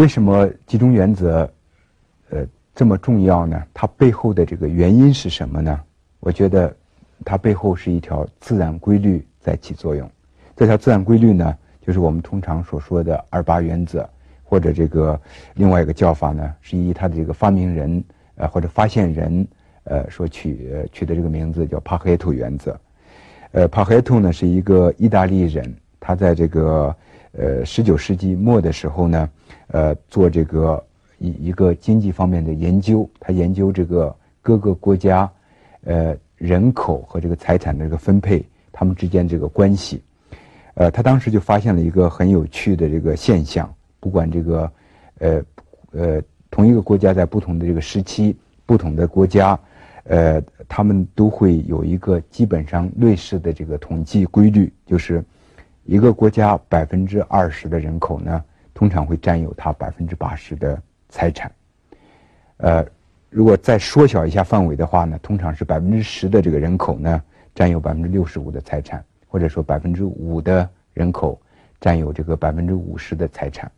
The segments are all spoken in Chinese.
为什么集中原则，呃，这么重要呢？它背后的这个原因是什么呢？我觉得，它背后是一条自然规律在起作用。这条自然规律呢，就是我们通常所说的二八原则，或者这个另外一个叫法呢，是以他的这个发明人呃或者发现人呃所取取的这个名字叫帕赫图原则。呃，帕赫图呢是一个意大利人，他在这个呃十九世纪末的时候呢，呃做这个一一个经济方面的研究，他研究这个各个国家呃人口和这个财产的这个分配，他们之间这个关系。呃，他当时就发现了一个很有趣的这个现象，不管这个，呃，呃，同一个国家在不同的这个时期，不同的国家，呃，他们都会有一个基本上类似的这个统计规律，就是一个国家百分之二十的人口呢，通常会占有他百分之八十的财产。呃，如果再缩小一下范围的话呢，通常是百分之十的这个人口呢，占有百分之六十五的财产。或者说百分之五的人口占有这个百分之五十的财产，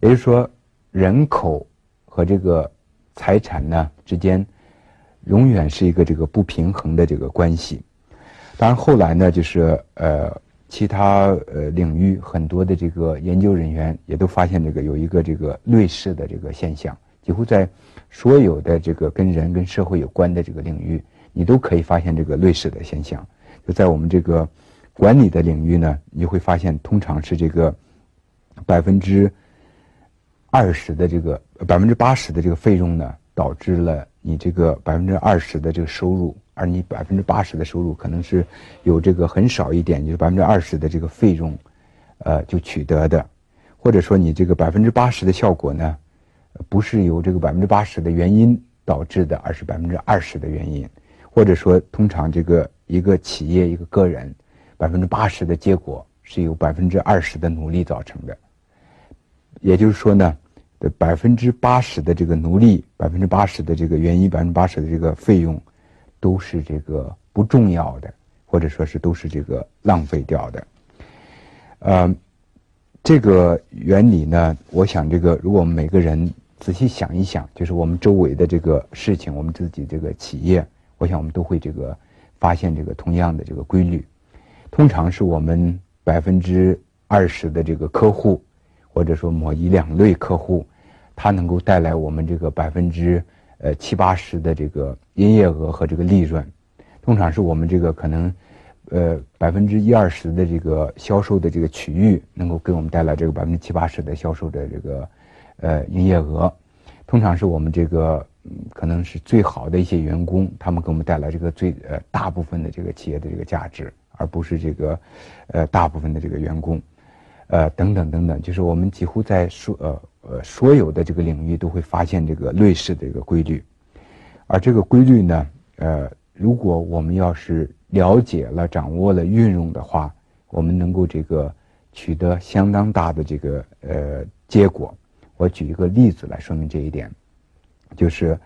也就是说，人口和这个财产呢之间永远是一个这个不平衡的这个关系。当然后来呢，就是呃其他呃领域很多的这个研究人员也都发现这个有一个这个类似的这个现象，几乎在所有的这个跟人跟社会有关的这个领域，你都可以发现这个类似的现象，就在我们这个。管理的领域呢，你会发现通常是这个百分之二十的这个百分之八十的这个费用呢，导致了你这个百分之二十的这个收入，而你百分之八十的收入可能是有这个很少一点，就是百分之二十的这个费用，呃，就取得的，或者说你这个百分之八十的效果呢，不是由这个百分之八十的原因导致的，而是百分之二十的原因，或者说通常这个一个企业一个个人。百分之八十的结果是由百分之二十的努力造成的，也就是说呢，百分之八十的这个努力，百分之八十的这个原因，百分之八十的这个费用，都是这个不重要的，或者说是都是这个浪费掉的。呃，这个原理呢，我想这个如果我们每个人仔细想一想，就是我们周围的这个事情，我们自己这个企业，我想我们都会这个发现这个同样的这个规律。通常是我们百分之二十的这个客户，或者说某一两类客户，它能够带来我们这个百分之呃七八十的这个营业额和这个利润。通常是我们这个可能呃百分之一二十的这个销售的这个区域，能够给我们带来这个百分之七八十的销售的这个呃营业额。通常是我们这个可能是最好的一些员工，他们给我们带来这个最呃大部分的这个企业的这个价值。而不是这个，呃，大部分的这个员工，呃，等等等等，就是我们几乎在所呃呃所有的这个领域都会发现这个类似的一个规律，而这个规律呢，呃，如果我们要是了解了、掌握了、运用的话，我们能够这个取得相当大的这个呃结果。我举一个例子来说明这一点，就是，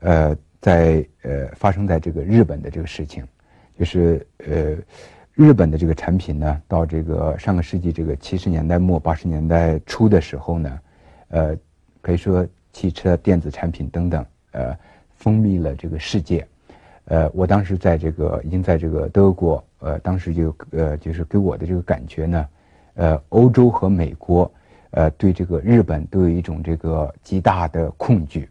呃，在呃发生在这个日本的这个事情。就是呃，日本的这个产品呢，到这个上个世纪这个七十年代末八十年代初的时候呢，呃，可以说汽车电子产品等等，呃，风靡了这个世界。呃，我当时在这个已经在这个德国，呃，当时就呃，就是给我的这个感觉呢，呃，欧洲和美国，呃，对这个日本都有一种这个极大的恐惧。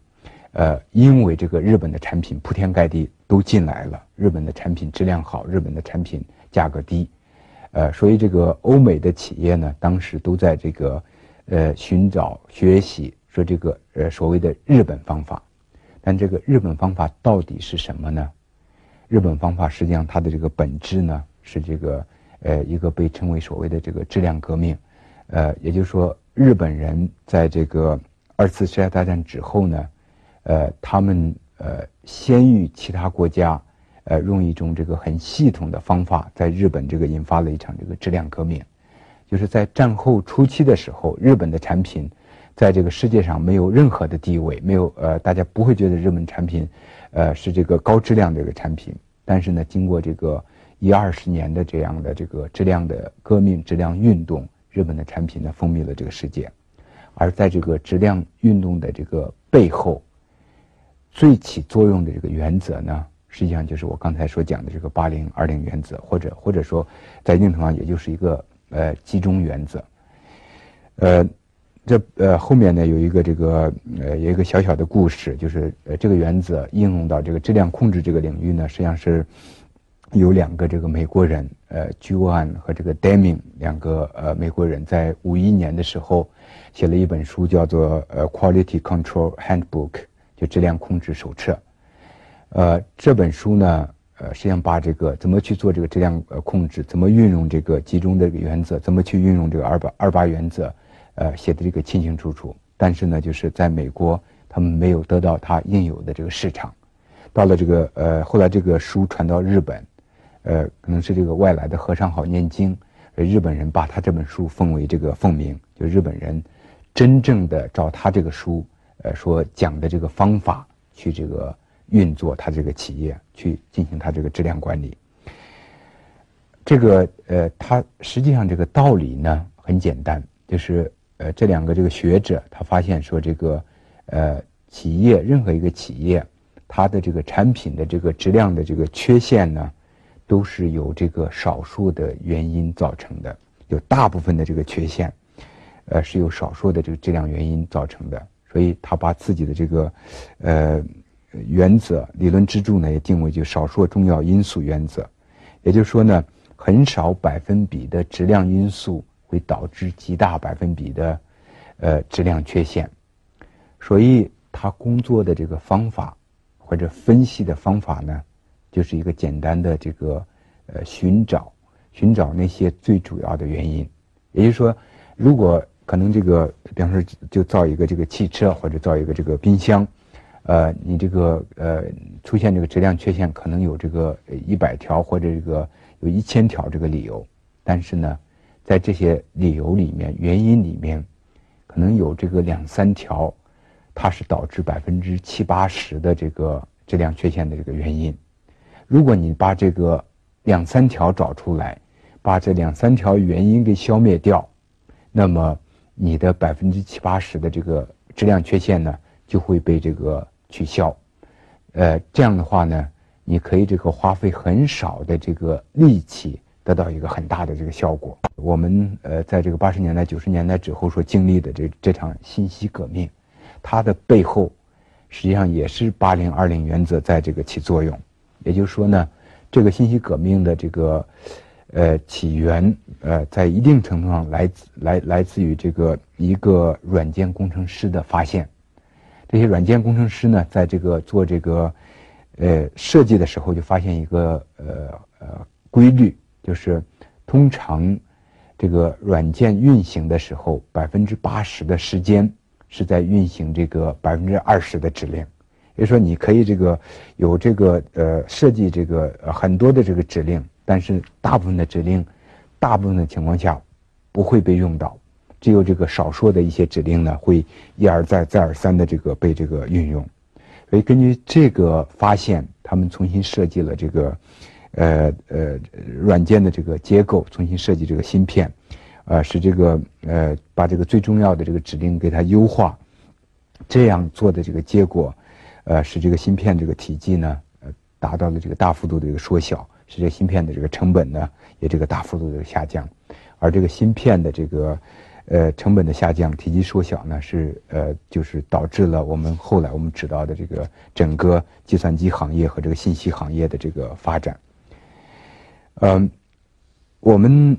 呃，因为这个日本的产品铺天盖地都进来了，日本的产品质量好，日本的产品价格低，呃，所以这个欧美的企业呢，当时都在这个呃寻找学习，说这个呃所谓的日本方法，但这个日本方法到底是什么呢？日本方法实际上它的这个本质呢，是这个呃一个被称为所谓的这个质量革命，呃，也就是说日本人在这个二次世界大战之后呢。呃，他们呃先于其他国家，呃用一种这个很系统的方法，在日本这个引发了一场这个质量革命，就是在战后初期的时候，日本的产品在这个世界上没有任何的地位，没有呃大家不会觉得日本产品，呃是这个高质量的一个产品，但是呢，经过这个一二十年的这样的这个质量的革命、质量运动，日本的产品呢风靡了这个世界。而在这个质量运动的这个背后，最起作用的这个原则呢，实际上就是我刚才所讲的这个八零二零原则，或者或者说在一定程度上也就是一个呃集中原则。呃，这呃后面呢有一个这个呃有一个小小的故事，就是呃这个原则应用到这个质量控制这个领域呢，实际上是有两个这个美国人，呃 j o a n 和这个 Deming 两个呃美国人在五一年的时候写了一本书，叫做呃 Quality Control Handbook，就质量控制手册。呃这本书呢，呃实际上把这个怎么去做这个质量呃控制，怎么运用这个集中的原则，怎么去运用这个二八二八原则。呃，写的这个清清楚楚，但是呢，就是在美国，他们没有得到他应有的这个市场。到了这个呃，后来这个书传到日本，呃，可能是这个外来的和尚好念经，日本人把他这本书奉为这个凤鸣，就日本人真正的照他这个书，呃，说讲的这个方法去这个运作他这个企业，去进行他这个质量管理。这个呃，他实际上这个道理呢很简单，就是。呃，这两个这个学者他发现说，这个呃企业任何一个企业，它的这个产品的这个质量的这个缺陷呢，都是由这个少数的原因造成的。有大部分的这个缺陷，呃，是由少数的这个质量原因造成的。所以他把自己的这个呃原则理论支柱呢，也定位就少数重要因素原则。也就是说呢，很少百分比的质量因素。会导致极大百分比的，呃，质量缺陷，所以他工作的这个方法或者分析的方法呢，就是一个简单的这个呃寻找寻找那些最主要的原因。也就是说，如果可能这个，比方说就造一个这个汽车或者造一个这个冰箱，呃，你这个呃出现这个质量缺陷，可能有这个一百条或者这个有一千条这个理由，但是呢。在这些理由里面、原因里面，可能有这个两三条，它是导致百分之七八十的这个质量缺陷的这个原因。如果你把这个两三条找出来，把这两三条原因给消灭掉，那么你的百分之七八十的这个质量缺陷呢，就会被这个取消。呃，这样的话呢，你可以这个花费很少的这个力气。得到一个很大的这个效果。我们呃，在这个八十年代、九十年代之后所经历的这这场信息革命，它的背后实际上也是八零二零原则在这个起作用。也就是说呢，这个信息革命的这个呃起源呃，在一定程度上来自来来自于这个一个软件工程师的发现。这些软件工程师呢，在这个做这个呃设计的时候，就发现一个呃呃规律。就是通常，这个软件运行的时候，百分之八十的时间是在运行这个百分之二十的指令。也就是说，你可以这个有这个呃设计这个很多的这个指令，但是大部分的指令，大部分的情况下不会被用到，只有这个少数的一些指令呢会一而再再而三的这个被这个运用。所以根据这个发现，他们重新设计了这个。呃呃，软件的这个结构重新设计这个芯片，呃，使这个呃把这个最重要的这个指令给它优化，这样做的这个结果，呃，使这个芯片这个体积呢，呃，达到了这个大幅度的一个缩小，使这个芯片的这个成本呢也这个大幅度的下降，而这个芯片的这个呃成本的下降、体积缩小呢，是呃就是导致了我们后来我们知道的这个整个计算机行业和这个信息行业的这个发展。嗯，我们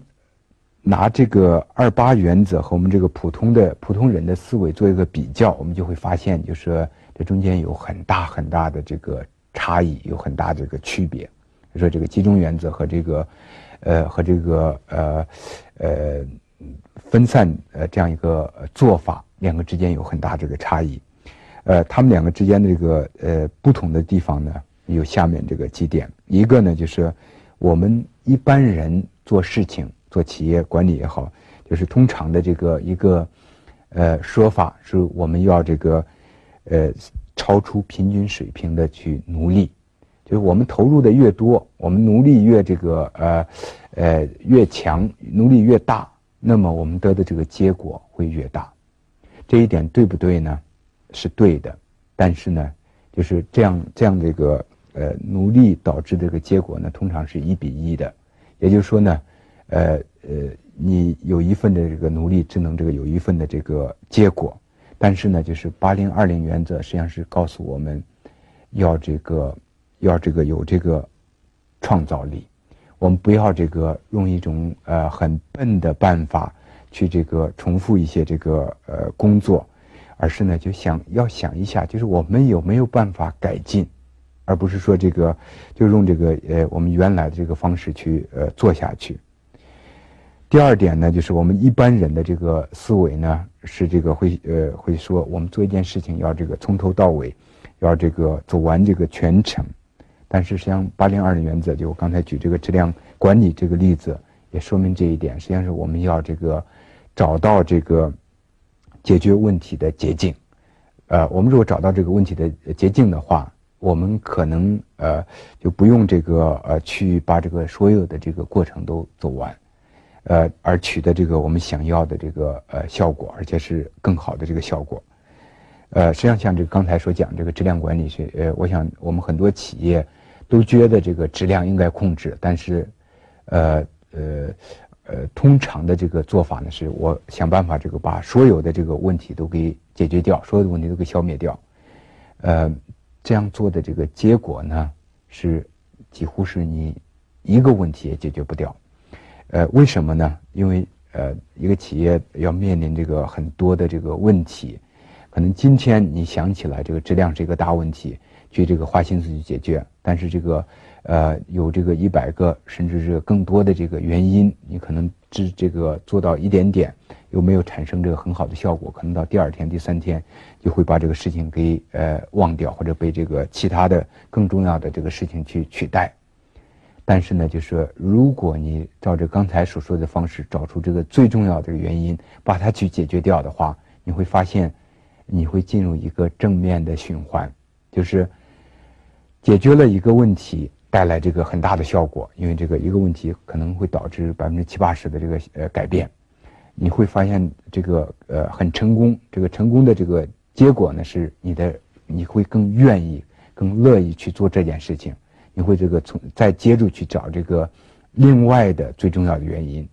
拿这个二八原则和我们这个普通的普通人的思维做一个比较，我们就会发现，就是这中间有很大很大的这个差异，有很大的这个区别。说，这个集中原则和这个呃和这个呃呃分散呃这样一个做法，两个之间有很大这个差异。呃，他们两个之间的这个呃不同的地方呢，有下面这个几点。一个呢，就是。我们一般人做事情、做企业管理也好，就是通常的这个一个呃说法，是我们要这个呃超出平均水平的去努力，就是我们投入的越多，我们努力越这个呃呃越强，努力越大，那么我们得的这个结果会越大。这一点对不对呢？是对的，但是呢，就是这样这样这个呃努力导致的这个结果呢，通常是一比一的，也就是说呢，呃呃，你有一份的这个努力，只能这个有一份的这个结果，但是呢，就是八零二零原则实际上是告诉我们，要这个要这个有这个创造力，我们不要这个用一种呃很笨的办法去这个重复一些这个呃工作。而是呢，就想要想一下，就是我们有没有办法改进，而不是说这个就用这个呃我们原来的这个方式去呃做下去。第二点呢，就是我们一般人的这个思维呢，是这个会呃会说，我们做一件事情要这个从头到尾，要这个走完这个全程。但是实际上，八零二的原则，就我刚才举这个质量管理这个例子，也说明这一点。实际上是我们要这个找到这个。解决问题的捷径，呃，我们如果找到这个问题的捷径的话，我们可能呃就不用这个呃去把这个所有的这个过程都走完，呃，而取得这个我们想要的这个呃效果，而且是更好的这个效果。呃，实际上像这个刚才所讲这个质量管理学，呃，我想我们很多企业都觉得这个质量应该控制，但是，呃呃。呃，通常的这个做法呢，是我想办法这个把所有的这个问题都给解决掉，所有的问题都给消灭掉。呃，这样做的这个结果呢，是几乎是你一个问题也解决不掉。呃，为什么呢？因为呃，一个企业要面临这个很多的这个问题，可能今天你想起来这个质量是一个大问题，去这个花心思去解决，但是这个。呃，有这个一百个甚至是更多的这个原因，你可能只这个做到一点点，又没有产生这个很好的效果，可能到第二天、第三天就会把这个事情给呃忘掉，或者被这个其他的更重要的这个事情去取代。但是呢，就是如果你照着刚才所说的方式找出这个最重要的原因，把它去解决掉的话，你会发现你会进入一个正面的循环，就是解决了一个问题。带来这个很大的效果，因为这个一个问题可能会导致百分之七八十的这个呃改变，你会发现这个呃很成功，这个成功的这个结果呢是你的你会更愿意、更乐意去做这件事情，你会这个从再接着去找这个另外的最重要的原因，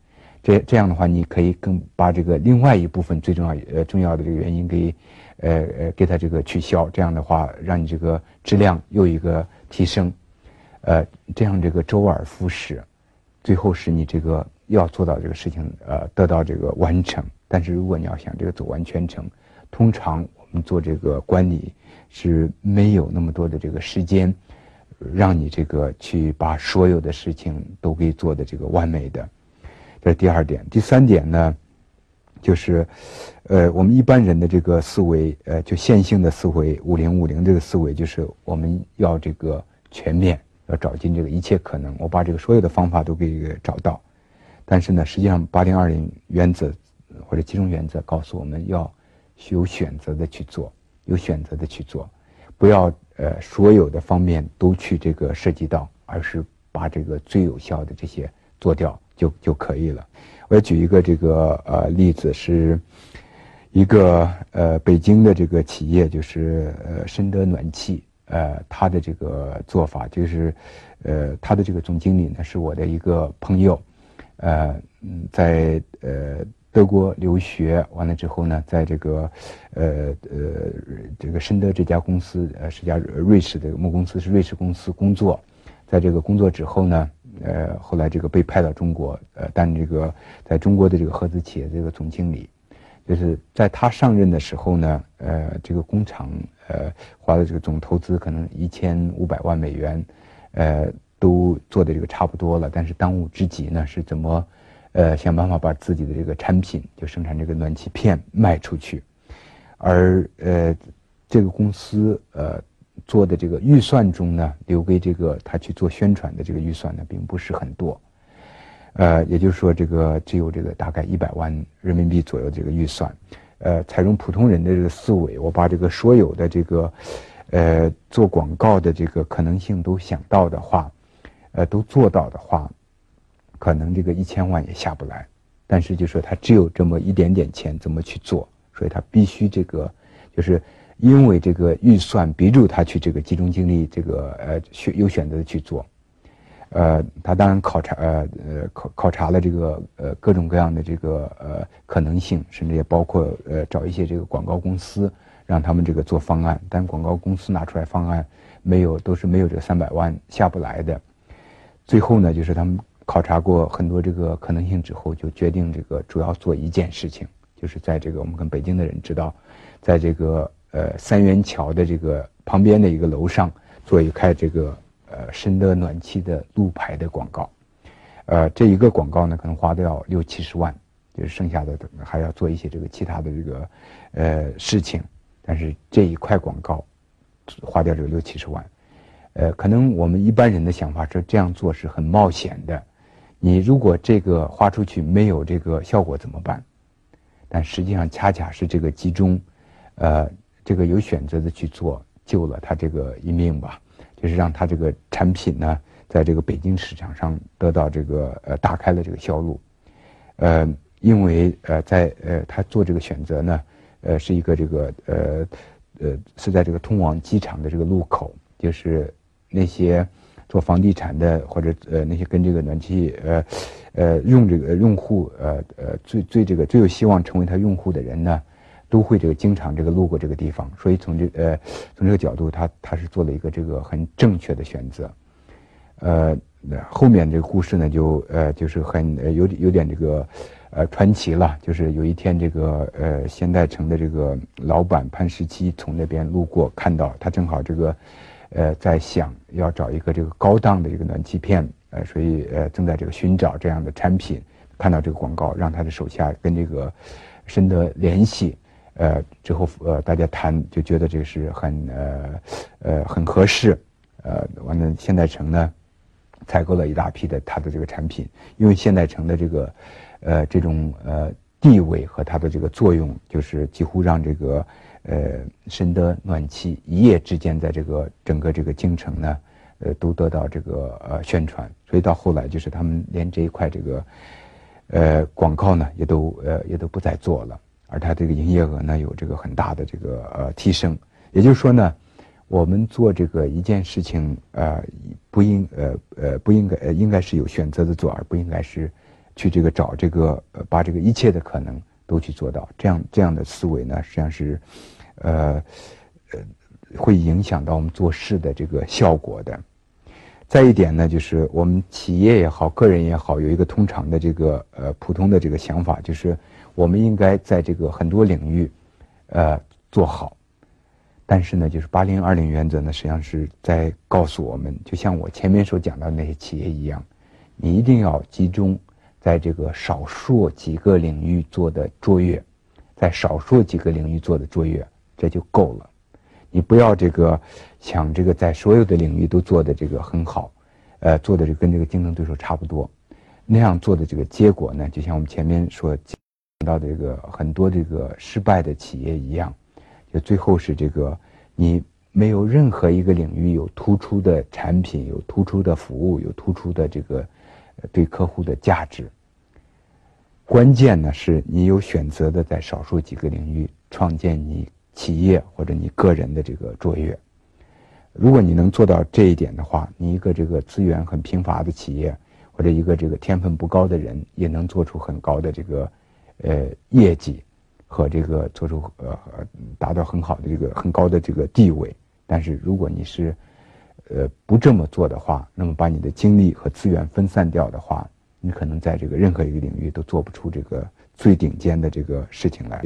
这这样的话你可以更把这个另外一部分最重要呃重要的这个原因给呃呃给它这个取消，这样的话让你这个质量又一个提升。呃，这样这个周而复始，最后使你这个要做到这个事情，呃，得到这个完成。但是如果你要想这个走完全程，通常我们做这个管理是没有那么多的这个时间，让你这个去把所有的事情都给做的这个完美的。这是第二点。第三点呢，就是，呃，我们一般人的这个思维，呃，就线性的思维，五零五零这个思维，就是我们要这个全面。要找尽这个一切可能，我把这个所有的方法都给找到，但是呢，实际上八零二零原则或者集中原则告诉我们要有选择的去做，有选择的去做，不要呃所有的方面都去这个涉及到，而是把这个最有效的这些做掉就就可以了。我要举一个这个呃例子，是一个呃北京的这个企业，就是呃深德暖气。呃，他的这个做法就是，呃，他的这个总经理呢是我的一个朋友，呃，在呃德国留学完了之后呢，在这个呃呃这个深德这家公司，呃是家瑞士的母公司，是瑞士公司工作，在这个工作之后呢，呃，后来这个被派到中国，呃，担这个在中国的这个合资企业这个总经理。就是在他上任的时候呢，呃，这个工厂呃花的这个总投资可能一千五百万美元，呃，都做的这个差不多了。但是当务之急呢，是怎么，呃，想办法把自己的这个产品就生产这个暖气片卖出去，而呃，这个公司呃做的这个预算中呢，留给这个他去做宣传的这个预算呢，并不是很多。呃，也就是说，这个只有这个大概一百万人民币左右这个预算，呃，采用普通人的这个思维，我把这个所有的这个，呃，做广告的这个可能性都想到的话，呃，都做到的话，可能这个一千万也下不来。但是就说他只有这么一点点钱，怎么去做？所以他必须这个就是因为这个预算逼住他去这个集中精力这个呃选有选择的去做。呃，他当然考察，呃呃考考察了这个呃各种各样的这个呃可能性，甚至也包括呃找一些这个广告公司，让他们这个做方案。但广告公司拿出来方案没有，都是没有这个三百万下不来的。最后呢，就是他们考察过很多这个可能性之后，就决定这个主要做一件事情，就是在这个我们跟北京的人知道，在这个呃三元桥的这个旁边的一个楼上做一开这个。呃，深的暖气的路牌的广告，呃，这一个广告呢，可能花掉六七十万，就是剩下的还要做一些这个其他的这个呃事情，但是这一块广告花掉这个六七十万，呃，可能我们一般人的想法是这样做是很冒险的，你如果这个花出去没有这个效果怎么办？但实际上恰恰是这个集中，呃，这个有选择的去做，救了他这个一命吧。就是让他这个产品呢，在这个北京市场上得到这个呃打开了这个销路，呃，因为呃在呃他做这个选择呢，呃是一个这个呃呃是在这个通往机场的这个路口，就是那些做房地产的或者呃那些跟这个暖气呃呃用这个用户呃呃最最这个最有希望成为他用户的人呢。都会这个经常这个路过这个地方，所以从这呃从这个角度，他他是做了一个这个很正确的选择，呃那，后面这个故事呢就呃就是很有有点这个呃传奇了，就是有一天这个呃现代城的这个老板潘石屹从那边路过，看到他正好这个呃在想要找一个这个高档的一个暖气片，呃，所以呃正在这个寻找这样的产品，看到这个广告，让他的手下跟这个深得联系。呃，之后呃，大家谈就觉得这个是很呃呃很合适，呃，完了现代城呢，采购了一大批的它的这个产品，因为现代城的这个呃这种呃地位和它的这个作用，就是几乎让这个呃深德暖气一夜之间在这个整个这个京城呢，呃都得到这个呃宣传，所以到后来就是他们连这一块这个呃广告呢也都呃也都不再做了。而它这个营业额呢有这个很大的这个呃提升，也就是说呢，我们做这个一件事情呃不应呃呃不应该呃应该是有选择的做，而不应该是去这个找这个把这个一切的可能都去做到，这样这样的思维呢实际上是呃呃会影响到我们做事的这个效果的。再一点呢，就是我们企业也好，个人也好，有一个通常的这个呃普通的这个想法就是。我们应该在这个很多领域，呃，做好。但是呢，就是八零二零原则呢，实际上是在告诉我们，就像我前面所讲到那些企业一样，你一定要集中在这个少数几个领域做的卓越，在少数几个领域做的卓越，这就够了。你不要这个想这个在所有的领域都做的这个很好，呃，做的这跟这个竞争对手差不多，那样做的这个结果呢，就像我们前面说。到这个很多这个失败的企业一样，就最后是这个你没有任何一个领域有突出的产品、有突出的服务、有突出的这个对客户的价值。关键呢是你有选择的在少数几个领域创建你企业或者你个人的这个卓越。如果你能做到这一点的话，你一个这个资源很贫乏的企业或者一个这个天分不高的人也能做出很高的这个。呃，业绩和这个做出呃达到很好的这个很高的这个地位，但是如果你是呃不这么做的话，那么把你的精力和资源分散掉的话，你可能在这个任何一个领域都做不出这个最顶尖的这个事情来。